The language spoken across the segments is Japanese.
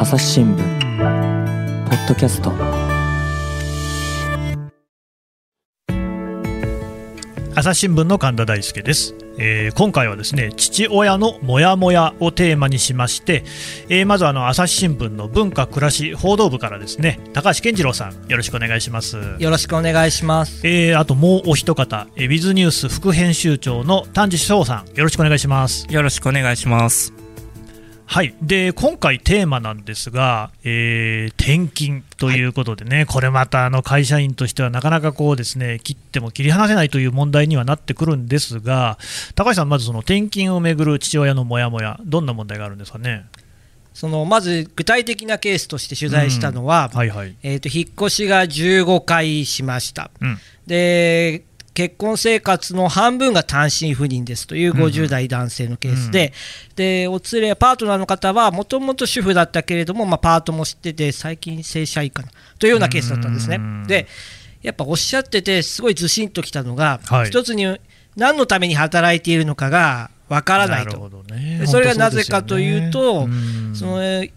朝日新聞ポッドキャスト朝日新聞の神田大輔です、えー今回はですね父親のモヤモヤをテーマにしまして、えーまずあの朝日新聞の文化暮らし報道部からですね高橋健次郎さんよろしくお願いしますよろしくお願いします。えーあともうお一方えーウィズニュース副編集長の丹治翔さんよろしくお願いしますよろしくお願いします。はい、で今回、テーマなんですが、えー転勤ということでね、これまたあの会社員としてはなかなかこうですね切っても切り離せないという問題にはなってくるんですが、高橋さん、まずその転勤をめぐる父親のモヤモヤ、どんな問題があるんですかね？そのまず具体的なケースとして取材したのは、はいはい、えー、と引っ越しが15回しました。うん。で結婚生活の半分が単身赴任ですという50代男性のケースで、でお連れ、パートナーの方はもともと主婦だったけれども、まあ、パートもしてて、最近正社員かなというようなケースだったんですね。うん。でやっぱおっしゃってて、すごいずしんときたのが、はい。一つに何のために働いているのかがわからないと。ね。でそれがなぜかというとそうですよねそのえー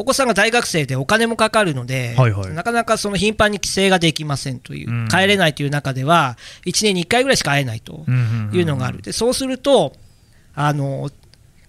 お子さんが大学生でお金もかかるので、はいはいなかなかその頻繁に帰省ができませんという、うん帰れないという中では、1年に1回ぐらいしか会えないとうんうんうんいうのがある、でそうするとあの、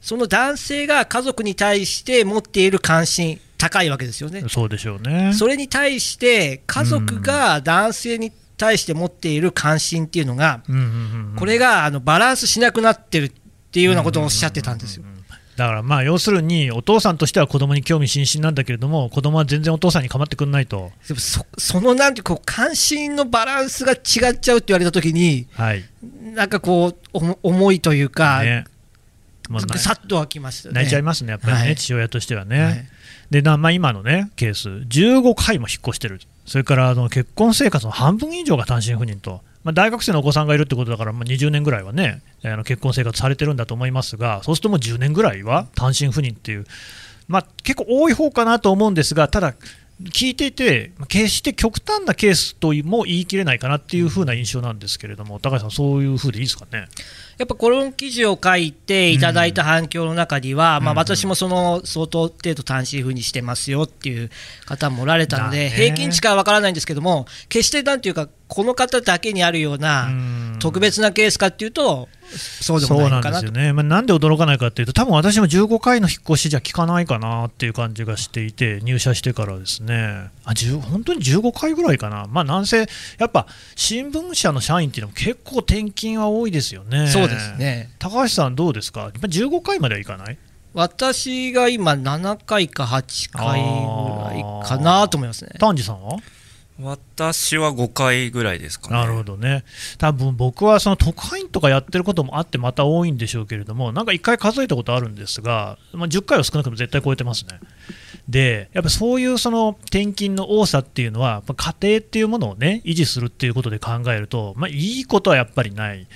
その男性が家族に対して持っている関心、高いわけですよね。そうでしょうね。それに対して、家族が男性に対して持っている関心っていうのが、うんうんうんうんこれがあのバランスしなくなってるっていうようなことをおっしゃってたんですよ。だからまあ要するにお父さんとしては子供に興味津々なんだけれども子供は全然お父さんに構ってくんないと、でもそそのなんてこう関心のバランスが違っちゃうって言われたときに、はい。なんかこう、お重いというか、ね。もうなさっとはきましね。泣いちゃいますね、やっぱりね、はい。父親としてはね。はい。でなまあ、今の、ね、ケース、15回も引っ越してる、それからあの結婚生活の半分以上が単身赴任と、まあ、大学生のお子さんがいるってことだから、まあ、20年ぐらいはね、あの結婚生活されてるんだと思いますが、そうするともう10年ぐらいは単身赴任っていう、まあ、結構多い方かなと思うんですが、ただ、聞いていて、まあ決して極端なケースとも言い切れないかなっていう風な印象なんですけれども、高橋さん、そういう風でいいですかね？やっぱこの記事を書いていただいた反響の中には、まあ、うん。私もその相当程度単身赴任してますよっていう方もおられたので、平均値かは分からないんですけども、決してなんていうか、この方だけにあるようなうん。特別なケースかっていうと、そうでもないのかなとなんですよ。ね、まあ、なんで驚かないかっていうと、多分私も15回の引っ越しじゃ効かないかなっていう感じがしていて、入社してからですね、あ10本当に15回ぐらいかな、まあ、なんせ、やっぱ新聞社の社員っていうのも結構転勤は多いですよね。そうですね。高橋さん、どうですか、やっぱ15回まではいかない？私が今7回か8回ぐらいかなと思いますね。丹治さんは？私は5回ぐらいですかね。なるほどね、多分僕はその特派員とかやってることもあって、また多いんでしょうけれども、なんか1回数えたことあるんですが、まあ、10回は少なくとも絶対超えてますね。で、やっぱそういうその転勤の多さっていうのは、家庭っていうものをね、維持するっていうことで考えると、まあ、いいことはやっぱりない。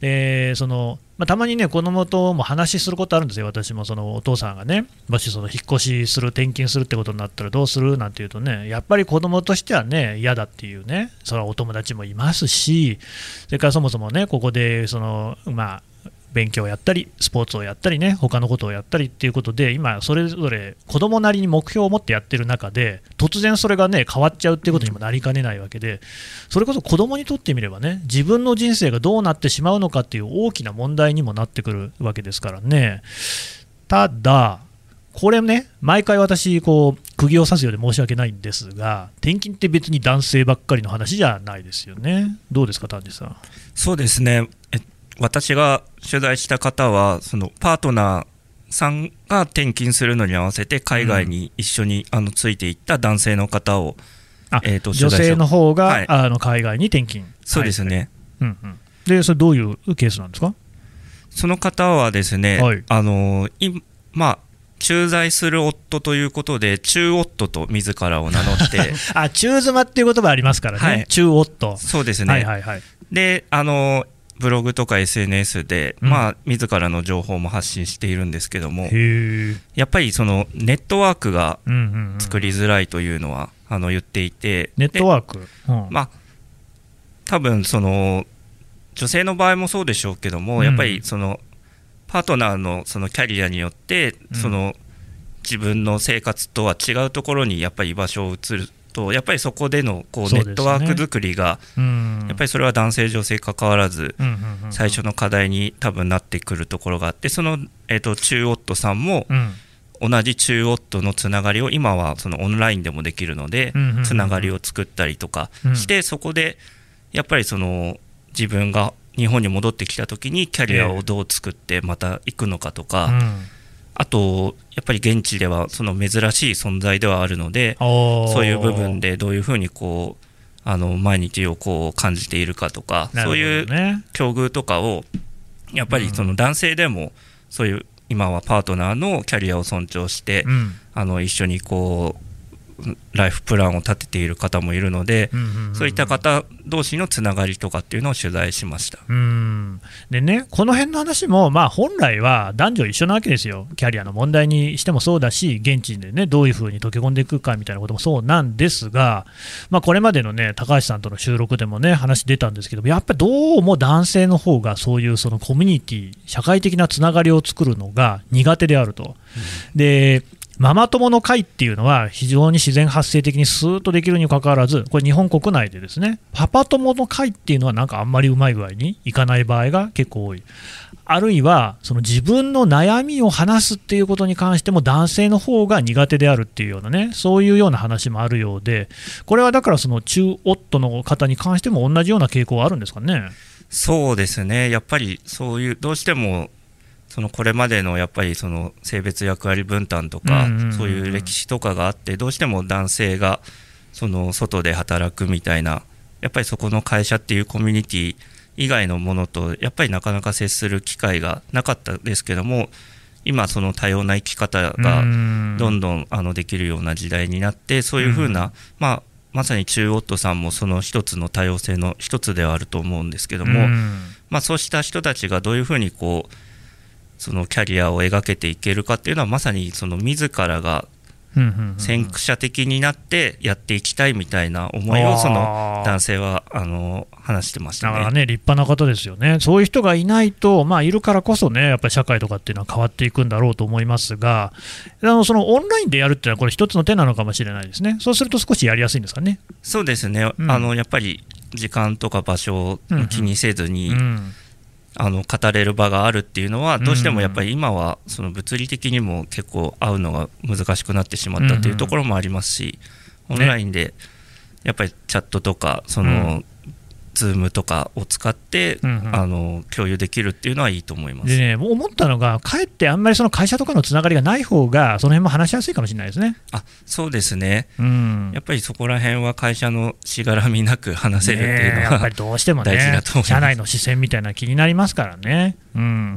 でそのまあ、たまにね、子供とも話することあるんですよ、私もそのお父さんがね、もしその引っ越しする、転勤するってことになったらどうするなんて言うとね、やっぱり子供としてはね、嫌だっていうね、それはお友達もいますし、それからそもそもね、ここでその、まあ、勉強をやったり、スポーツをやったりね、他のことをやったりっていうことで、今、それぞれ子供なりに目標を持ってやってる中で、突然それがね、変わっちゃうっていうことにもなりかねないわけで、それこそ子供にとってみればね、自分の人生がどうなってしまうのかっていう大きな問題にもなってくるわけですからね。ただ、これね、毎回私、こう、釘を刺すようで申し訳ないんですが、転勤って別に男性ばっかりの話じゃないですよね。どうですか、丹治さん？そうですね。え私が取材した方は、そのパートナーさんが転勤するのに合わせて海外に一緒に、あのついていった男性の方を、あえーと女性の方が、はいあの海外に転勤。そうですね。はいうんうん、で、それどういうケースなんですか？その方はですね、はいあのいまあ、駐在する夫ということで、中夫と自らを名乗って、あ、中妻っていう言葉ありますからね。はい中夫。そうですね、はいはいはい。であのブログとか SNS で、うん。まあ、自らの情報も発信しているんですけども。やっぱりそのネットワークが作りづらいというのは、あの言っていて、ネットワーク？うん。まあ、多分その女性の場合もそうでしょうけども、うん。やっぱりそのパートナーのそのキャリアによって、うん。その自分の生活とは違うところにやっぱり居場所を移るとやっぱりそこでのこうネットワーク作りがうん。やっぱりそれは男性女性関わらず最初の課題に多分なってくるところがあってその、えー、と中夫さんもうん。同じ中夫のつながりを今はそのオンラインでもできるのでつながりを作ったりとかうん。してそこでやっぱりその自分が日本に戻ってきた時にキャリアをどう作ってまた行くのかとか、うんあとやっぱり現地ではその珍しい存在ではあるのでそういう部分でどういうふうにこうあの毎日をこう感じているかとか、なるほどそういうね境遇とかをやっぱりその男性でもそういう今はパートナーのキャリアを尊重して、うん。あの一緒にこうライフプランを立てている方もいるので、うんうんうんそういった方同士のつながりとかっていうのを取材しました。うんでね、この辺の話も、まあ、本来は男女一緒なわけですよ、キャリアの問題にしてもそうだし、現地でね、どういうふうに溶け込んでいくかみたいなこともそうなんですが、まあ、これまでのね、高橋さんとの収録でもね、話出たんですけどやっぱりどうも男性の方がそういうそのコミュニティ、社会的なつながりを作るのが苦手であると。でママ友の会っていうのは非常に自然発生的にスーッとできるにもかかわらず、これ日本国内でですね、パパ友の会っていうのはなんかあんまりうまい具合にいかない場合が結構多い。あるいは、その自分の悩みを話すっていうことに関しても男性の方が苦手であるっていうようなね、そういうような話もあるようで、これはだからその中夫の方に関しても同じような傾向はあるんですかね？そうですねやっぱりそういうどうしてもそのこれまでのやっぱりその性別役割分担とか、そういう歴史とかがあってどうしても男性がその外で働くみたいなやっぱりそこの会社っていうコミュニティ以外のものとやっぱりなかなか接する機会がなかったですけども今その多様な生き方がどんどんあのできるような時代になってそういうふうな、うん。まあまさに中夫さんもその一つの多様性の一つではあると思うんですけども、うん。まあ、そうした人たちがどういうふうにこうそのキャリアを描けていけるかっていうのはまさにその自らがうんうんうん先駆者的になってやっていきたいみたいな思いをその男性はあの話してましたね。だからね、立派な方ですよね、そういう人がいないと、まあ、いるからこそね、やっぱり社会とかっていうのは変わっていくんだろうと思いますが、あのそのオンラインでやるっていうのは、これ、一つの手なのかもしれないですね、そうすると少しやりやすいんですかね。そうですね、うん。あのやっぱり時間とか場所を気にせずに、うんあの語れる場があるっていうのはどうしてうんもやっぱり今はその物理的にも結構会うのが難しくなってしまったっていうところもありますし、オンラインでやっぱりチャットとかその、ズームとかを使って、うんうん。あの共有できるっていうのはいいと思います。でね、思ったのが、かえってあんまりその会社とかのつながりがない方が、その辺も話しやすいかもしれないですね。あそうですね。うん。やっぱりそこら辺は会社のしがらみなく話せるっていうのは、ねえやっぱりどうしてもね大事だと思います。社内の視線みたいな気になりますからね、うん、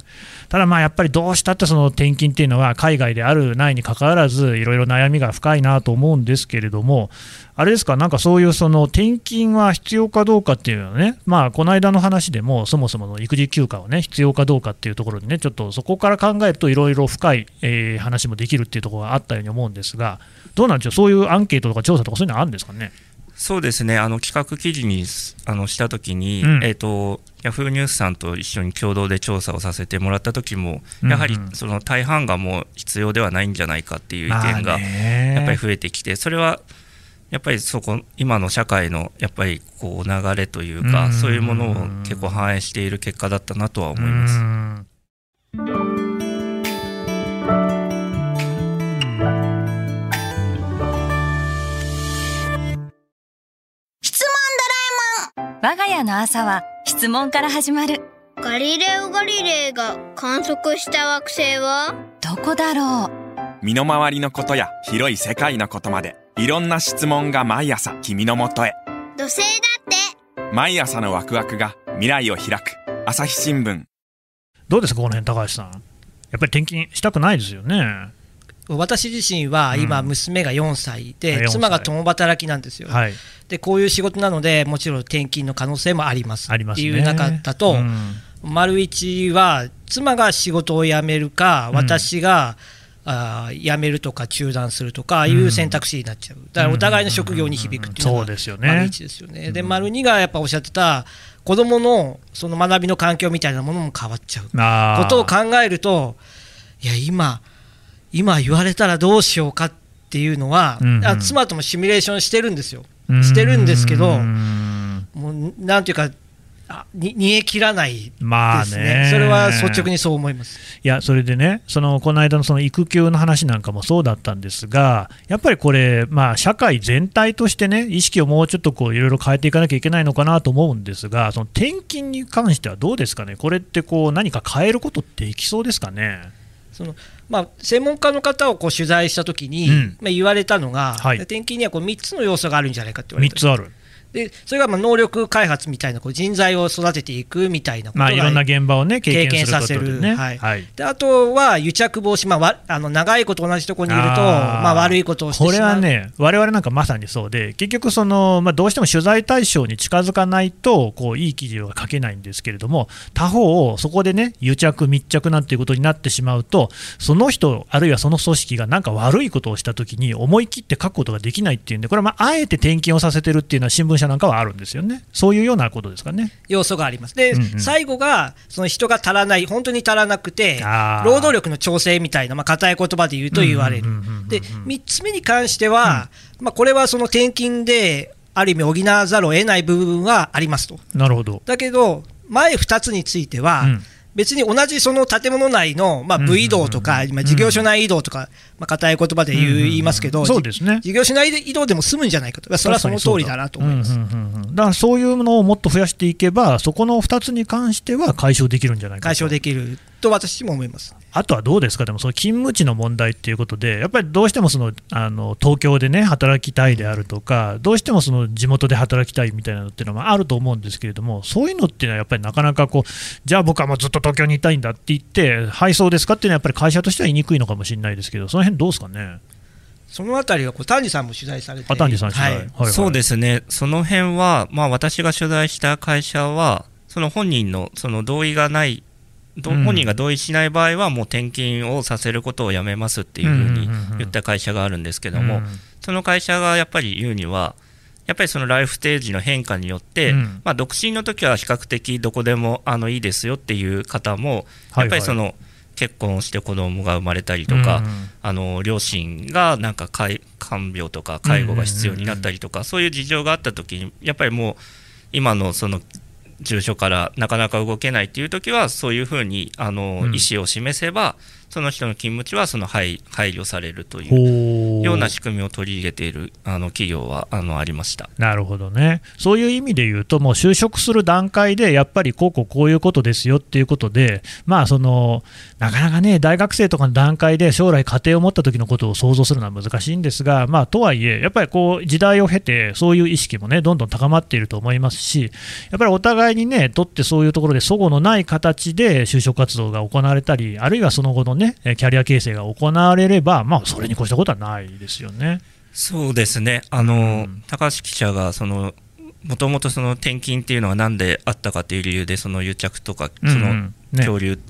ただまあやっぱりどうしたってその転勤っていうのは海外であるないにかかわらずいろいろ悩みが深いなと思うんですけれどもあれですか？なんかそういうその転勤は必要かどうかっていうのはね。まあこの間の話でもそもそもの育児休暇をね必要かどうかっていうところにねちょっとそこから考えるといろいろ深い、え話もできるっていうところがあったように思うんですがどうなんでしょう？そういうアンケートとか調査とかそういうのあるんですかね？そうですね。あの企画記事にすあのしたときに、うん。えー、とヤフーニュースさんと一緒に共同で調査をさせてもらった時も、うんやはりその大半がもう必要ではないんじゃないかっていう意見まあがねやっぱり増えてきて、それはやっぱりそこ今の社会のやっぱりこう流れというか、うん。そういうものを結構反映している結果だったなとは思います。の朝は質問から始まる。問ガリレオ・ガリレイが観測した惑星は？どこだろう？身の回りのことや広い世界のことまでいろんな質問が毎朝君のもとへ。土星だって。毎朝のワクワクが未来を開く。朝日新聞。どうですか、この辺高橋さん。やっぱり転勤したくないですよね。私自身は今、うん。娘が4歳で、4歳。妻が共働きなんですよ、はい。でこういう仕事なので、もちろん転勤の可能性もあります。っていう中だと、うん。丸一は妻が仕事を辞めるか、うん。私が、あー辞めるとか中断するとかいう選択肢になっちゃう、だからお互いの職業に響くっていうのがそうですよね。丸一ですよね。で、丸二がやっぱおっしゃってた、子どものその学びの環境みたいなものも変わっちゃう。ことを考えると、いや、今、今言われたらどうしようかっていうのは、うんうんあ妻ともシミュレーションしてるんですよ。してるんですけど、もうなんていうか、煮え切らないですね、まあねそれは率直にそう思います。いや、それでね、そのこの間のその育休の話なんかもそうだったんですが、やっぱりこれ、まあ、社会全体としてね、意識をもうちょっとこういろいろ変えていかなきゃいけないのかなと思うんですが、その転勤に関してはどうですかね、これってこう何か変えることっていきそうですかね？そのまあ、専門家の方をこう取材したときに、うん。まあ、言われたのが、はい。転勤にはこう3つの要素があるんじゃないかって言われ3たつある、でそれがまあ能力開発みたいなこう人材を育てていくみたいなことが、まあ、いろんな現場をね、経験さするね。はい。はい。であとは癒着防止、まあ、わあの長いこと同じところにいるとまあ、悪いことをしてしこれはね、我々なんかまさにそうで、結局その、まあ、どうしても取材対象に近づかないとこう、いい記事は書けないんですけれども、他方、そこでね、癒着、密着なんていうことになってしまうと、その人、あるいはその組織がなんか悪いことをしたときに、思い切って書くことができないっていうんで、これはまああえて転勤をさせてるっていうのは、新聞社なんかはあるんですよね、そういうようなことですかね。要素があります。で、うんうん最後がその人が足らない、本当に足らなくて労働力の調整みたいな、まあ、硬い言葉で言うと言われるうんうんうんうんうん。で、3つ目に関しては、まあ、これはその転勤で、ある意味補わざるを得ない部分はありますと。なるほど。だけど、前2つについては、うん別に同じその建物内の、まあ、うん部移動とか、今事業所内移動とか、まあ、硬い言葉で言いますけど、そうですね。事業所内移動でも済むんじゃないかと、それはその通りだなと思います。だからそういうのをもっと増やしていけば、そこの2つに関しては解消できるんじゃないかと。解消できると私も思います。あとはどうですか、でもその勤務地の問題っていうことで、やっぱりどうしてもそのあの東京でね、働きたいであるとか、どうしてもその地元で働きたいみたいなのっていうのもあると思うんですけれども、そういうのっていうのはやっぱりなかなかこう、じゃあ僕はもうずっと東京にいたいんだって言って、はい、そうですかっていうのは、やっぱり会社としては言いにくいのかもしれないですけど、その辺どうですかね？そのあたりはこう丹治さんも取材されてあ丹治さん取材。はい。はいはい。そうですね、その辺は、まあ、私が取材した会社は、その本人のその同意がない、本人が同意しない場合は、もう転勤をさせることをやめますっていうふうに言った会社があるんですけども、うん。その会社がやっぱり言うには、やっぱりそのライフステージの変化によって、うん。まあ、独身の時は比較的どこでもあのいいですよっていう方も、やっぱりその、結婚して子供が生まれたりとか、うん。あの両親がなんか介看病とか介護が必要になったりとか、そういう事情があった時にやっぱりもう今のその住所からなかなか動けないっていう時はそういうふうにあの、うん。意思を示せばその人の勤務地はその配配慮されるというような仕組みを取り入れているあの企業はあのありました。なるほどね、そういう意味で言うと、もう就職する段階で、やっぱりこうこうこういうことですよっていうことで、まあその、なかなかね、大学生とかの段階で将来、家庭を持った時のことを想像するのは難しいんですが、まあ、とはいえ、やっぱりこう時代を経て、そういう意識もね、どんどん高まっていると思いますし、やっぱりお互いにね、とってそういうところで、齟齬のない形で就職活動が行われたり、あるいはその後のね、キャリア形成が行われれば、まあ、それに越したことはないですよね。そうですね。あの、うん。高橋記者がそのもともとその転勤っていうのは何であったかという理由でその癒着とかそうん。うのんね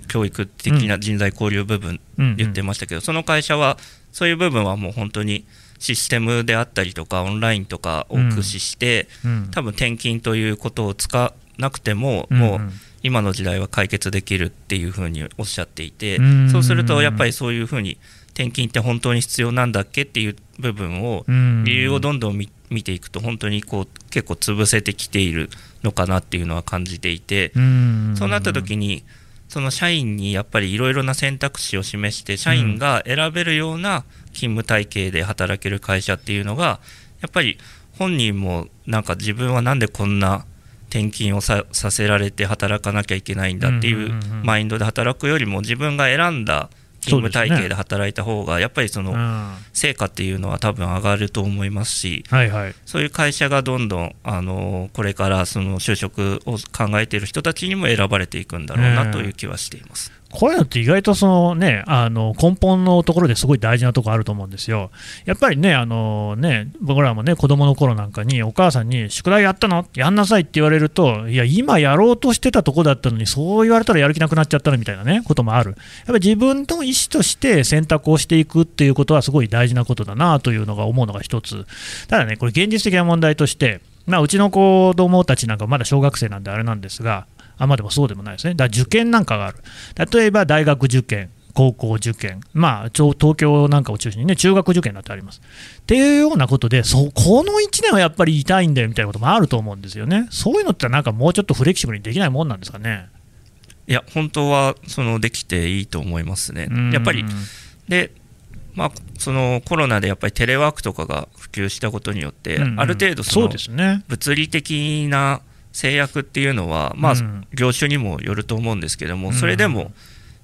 教育的な人材交流部分うんうん。言ってましたけど、その会社はそういう部分はもう本当にシステムであったりとかオンラインとかを駆使して、うん多分転勤ということを使わなくても、うん。もう今の時代は解決できるっていうふうにおっしゃっていて、うん。そうするとやっぱりそういうふうに転勤って本当に必要なんだっけっていう部分をうん。理由をどんどん見見ていくと本当にこう結構潰せてきているのかなっていうのは感じていて、うん。そうなった時にその社員にやっぱりいろいろな選択肢を示して社員が選べるような勤務体系で働ける会社っていうのがやっぱり本人もなんか自分はなんでこんな転勤をささせられて働かなきゃいけないんだっていんうマインドで働くよりも自分が選んだ勤務体系で働いた方がやっぱりそのうん成果っていうのは多分上がると思いますし。そういう会社がどんどんあのこれからその就職を考えている人たちにも選ばれていくんだろうなという気はしています。こういうのって意外とその、ね、あの根本のところですごい大事なところあると思うんですよ。やっぱりね、あのね僕らもね、子供の頃なんかに、お母さんに、宿題やったの？やんなさいって言われると、いや、今やろうとしてたとこだったのに、そう言われたらやる気なくなっちゃったのみたいなね、こともある。やっぱり自分の意思として選択をしていくっていうことは、すごい大事なことだなというのが思うのが一つ。ただね、これ、現実的な問題として、まあ、うちの子供たちなんかまだ小学生なんであれなんですが、あまあでもそうでもないですね、だから受験なんかがある、例えば大学受験、高校受験、まあ、東京なんかを中心にね、中学受験だってあります。っていうようなことで、そこの1年はやっぱり痛いんだよみたいなこともあると思うんですよね。そういうのってなんかもうちょっとフレキシブルにできないもんなんですかね。いや本当はそのできていいと思いますねうんやっぱりでまあ、そのコロナでやっぱりテレワークとかが普及したことによって、ある程度そそうのですね。物理的な制約っていうのは、まあうん。業種にもよると思うんですけども、うん。それでも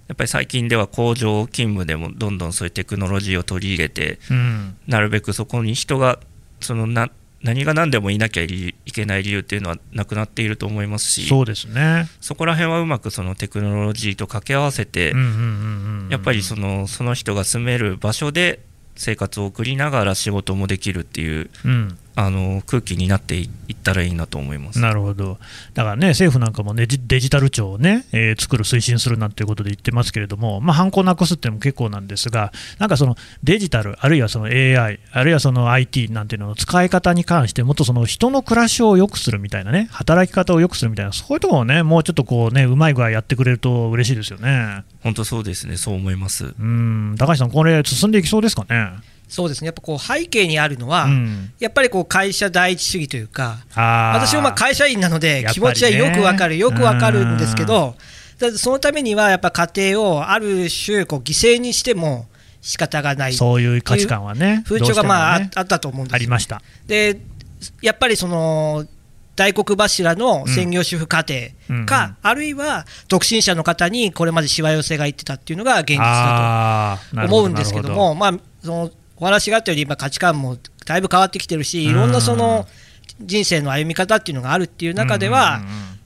やっぱり最近では工場勤務でもどんどんそういうテクノロジーを取り入れて、うん。なるべくそこに人がそのな何が何でもいなきゃいけない理由っていうのはなくなっていると思いますし、そうですね。そこら辺はうまくそのテクノロジーと掛け合わせて、やっぱりそのその人が住める場所で生活を送りながら仕事もできるっていううんあの空気になっていいったらいいなと思います。なるほど、だからね、政府なんかも、ね、デジデジタル庁をね、えー作る、推進するなんていうことで言ってますけれども、まあ、犯行なくすっていうのも結構なんですが、なんかそのデジタル、あるいはその AI、あるいはその IT なんていうのの使い方に関して、もっとその人の暮らしを良くするみたいなね、働き方を良くするみたいな、そういうところをね、もうちょっとこうね、うまい具合やってくれると嬉しいですよね。本当そうですね、そう思います。うん、高橋さん、これ、進んでいきそうですかね？そうですね。やっぱこう背景にあるのは、うん。やっぱりこう会社第一主義というか、私もまあ会社員なので気持ちはよくわかる、よくわかるんですけど、そのためにはやっぱ家庭をある種こう犠牲にしても仕方がないそういう価値観はね、風潮がまあねああったと思うんですありました。でやっぱりその大黒柱の専業主婦家庭か、うんうん。あるいは独身者の方にこれまでしわ寄せがいってたっていうのが現実だと思うんですけども、まあ、そのお話があったように、今、価値観もだいぶ変わってきてるし、いろんなその人生の歩み方っていうのがあるっていう中では、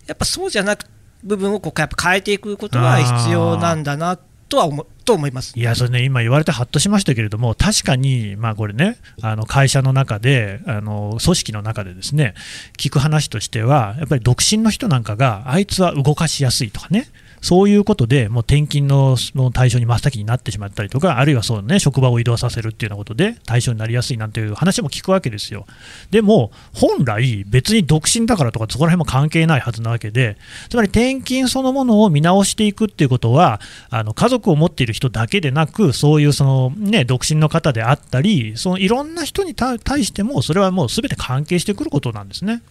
やっぱそうじゃなく部分をこうやっぱ変えていくことは必要なんだなとは思と思います。いや、それね、今言われてはっとしましたけれども、確かに、まあこれね、あの会社の中で、あの組織の中でですね、聞く話としては、やっぱり独身の人なんかが、あいつは動かしやすいとかね、そういうことで、もう転勤の対象に真っ先になってしまったりとか、あるいはそうね、職場を移動させるっていうようなことで、対象になりやすいなんていう話も聞くわけですよ。でも、本来、別に独身だからとか、そこら辺も関係ないはずなわけで、つまり転勤そのものを見直していくっていうことは、あの家族を持っている人だけでなく、そういうその、ね、独身の方であったり、そのいろんな人に対対しても、それはもうすべて関係してくることなんですね。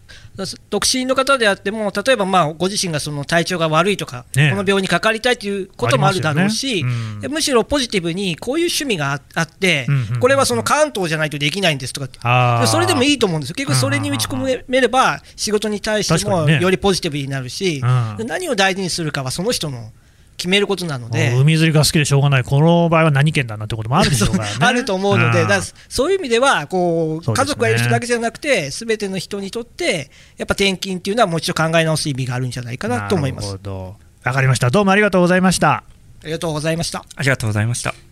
独身の方であっても、例えばまあご自身がその体調が悪いとか、ねこの病にかかりたいということもあるだろうし、ねうん。むしろポジティブにこういう趣味がああって、うんうんうん。これはその関東じゃないとできないんですとかそれでもいいと思うんですよ、結局それに打ち込めれば、仕事に対してもよりポジティブになるし、うん。で何を大事にするかはその人の決めることなので。海釣りが好きでしょうがない、この場合は何県だなってこともあるでしょうからね。あると思うので、ん。だそういう意味ではこう、ね。家族がいる人だけじゃなくて、すべての人にとって、やっぱ転勤っていうのは、もう一度考え直す意味があるんじゃないかなと思いまなす。るほど。わかりました。どうもありがとうございました。ありがとうございました。ありがとうございました。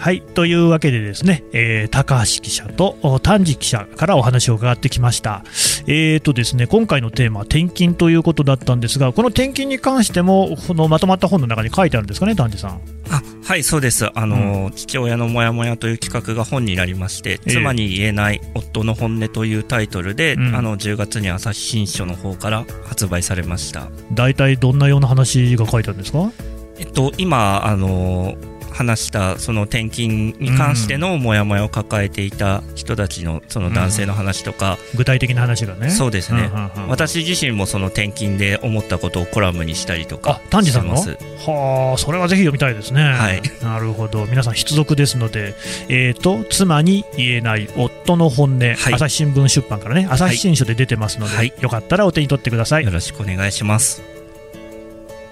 はい、というわけでですね、えー高橋記者とお丹治記者からお話を伺ってきました。えーとですね、今回のテーマは転勤ということだったんですが、この転勤に関しても、このまとまった本の中に書いてあるんですかね、丹治さん。あはい、そうです。あの、父親のモヤモヤという企画が本になりまして、ええ妻に言えない夫の本音というタイトルで、うんあの、10月に朝日新書の方から発売されました。大体どんなような話が書いてあるんですか？えっと、今、あの、話したその転勤に関してのモヤモヤを抱えていた人たちのその男性の話とか、具体的な話がね。そうですね、私自身もその転勤で思ったことをコラムにしたりとかあ、丹治さんの？はあ、それはぜひ読みたいですね。はい。なるほど。皆さん必読ですので、えーと、妻に言えない夫の本音、朝日新聞出版からね、朝日新書で出てますので、はい。よかったらお手に取ってください。よろしくお願いします